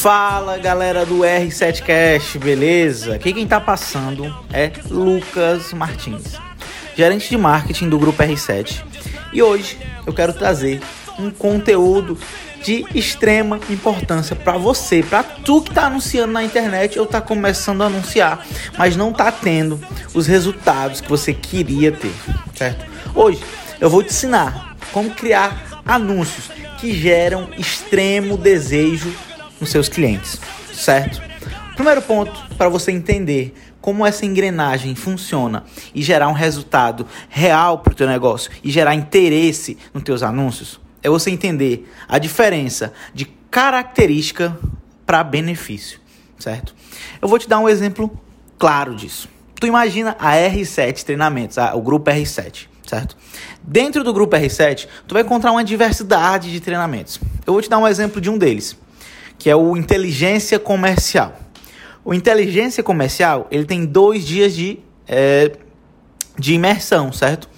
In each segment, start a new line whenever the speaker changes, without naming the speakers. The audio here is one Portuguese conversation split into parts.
Fala galera do R7Cast, beleza? Aqui quem tá passando é Lucas Martins, gerente de marketing do grupo R7. E hoje eu quero trazer um conteúdo de extrema importância para você, para tu que tá anunciando na internet ou tá começando a anunciar, mas não tá tendo os resultados que você queria ter, certo? Hoje eu vou te ensinar como criar anúncios que geram extremo desejo nos seus clientes, certo? Primeiro ponto para você entender como essa engrenagem funciona e gerar um resultado real para o teu negócio e gerar interesse nos teus anúncios é você entender a diferença de característica para benefício, certo? Eu vou te dar um exemplo claro disso. Tu imagina a R7 Treinamentos, o grupo R7, certo? Dentro do grupo R7, tu vai encontrar uma diversidade de treinamentos. Eu vou te dar um exemplo de um deles, que é o Inteligência Comercial. O Inteligência Comercial, ele tem dois dias de, é, de imersão, certo?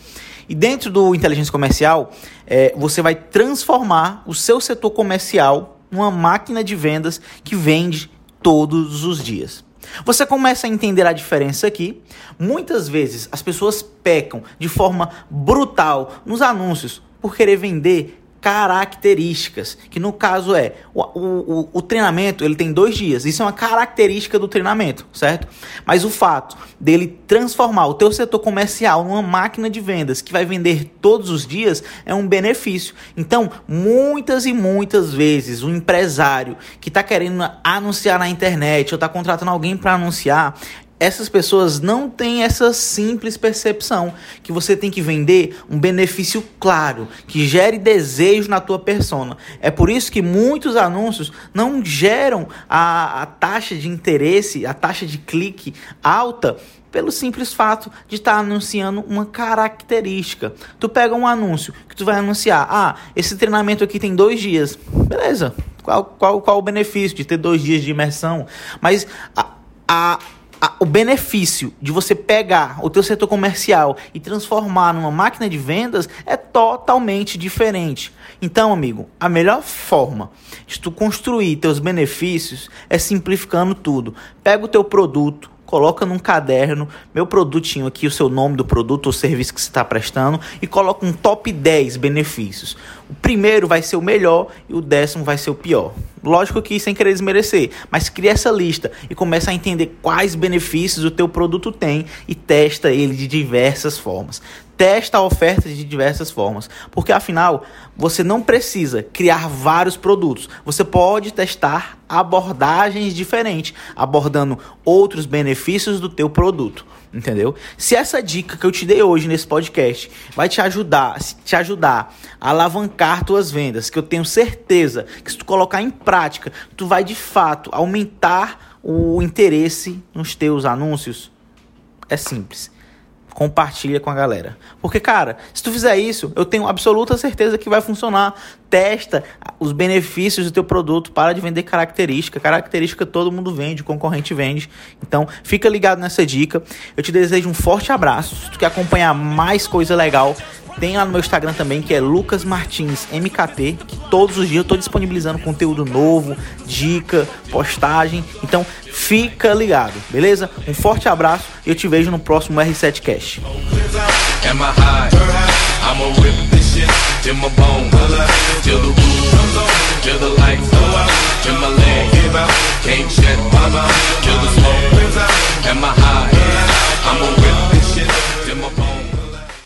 E dentro do inteligência comercial, é, você vai transformar o seu setor comercial numa máquina de vendas que vende todos os dias. Você começa a entender a diferença aqui. Muitas vezes as pessoas pecam de forma brutal nos anúncios por querer vender características, que no caso é o, o, o, treinamento ele tem dois dias, isso é uma característica do treinamento, certo? Mas o fato dele transformar o teu setor comercial numa máquina de vendas que vai vender todos os dias é um benefício. Então, muitas e muitas vezes o empresário que está querendo anunciar na internet ou está contratando alguém para anunciar, essas pessoas não têm essa simples percepção que você tem que vender um benefício claro, que gere desejo na tua persona. É por isso que muitos anúncios não geram a, a taxa de interesse, a taxa de clique alta pelo simples fato de estar tá anunciando uma característica. Tu pega um anúncio que tu vai anunciar, ah, esse treinamento aqui tem dois dias, beleza? Qual, qual, qual o benefício de ter dois dias de imersão? Mas a, a a, o benefício de você pegar o teu setor comercial e transformar numa máquina de vendas é totalmente diferente. Então, amigo, a melhor forma de tu construir teus benefícios é simplificando tudo. Pega o teu produto, coloca num caderno, meu produtinho aqui, o seu nome do produto ou serviço que você está prestando e coloca um top 10 benefícios. O primeiro vai ser o melhor e o décimo vai ser o pior. Lógico que sem querer desmerecer, mas cria essa lista e começa a entender quais benefícios o teu produto tem e testa ele de diversas formas. Testa a oferta de diversas formas, porque afinal você não precisa criar vários produtos, você pode testar abordagens diferentes, abordando outros benefícios do teu produto, entendeu? Se essa dica que eu te dei hoje nesse podcast vai te ajudar, te ajudar a alavancar tuas vendas, que eu tenho certeza que se tu colocar em prática, tu vai de fato aumentar o interesse nos teus anúncios, é simples compartilha com a galera. Porque, cara, se tu fizer isso, eu tenho absoluta certeza que vai funcionar. Testa os benefícios do teu produto, para de vender característica. Característica todo mundo vende, concorrente vende. Então, fica ligado nessa dica. Eu te desejo um forte abraço. Se tu quer acompanhar mais coisa legal, tem lá no meu Instagram também, que é Lucas Martins MKT, todos os dias eu tô disponibilizando conteúdo novo, dica, postagem. Então, fica ligado, beleza? Um forte abraço e eu te vejo no próximo R7 Cash. Can't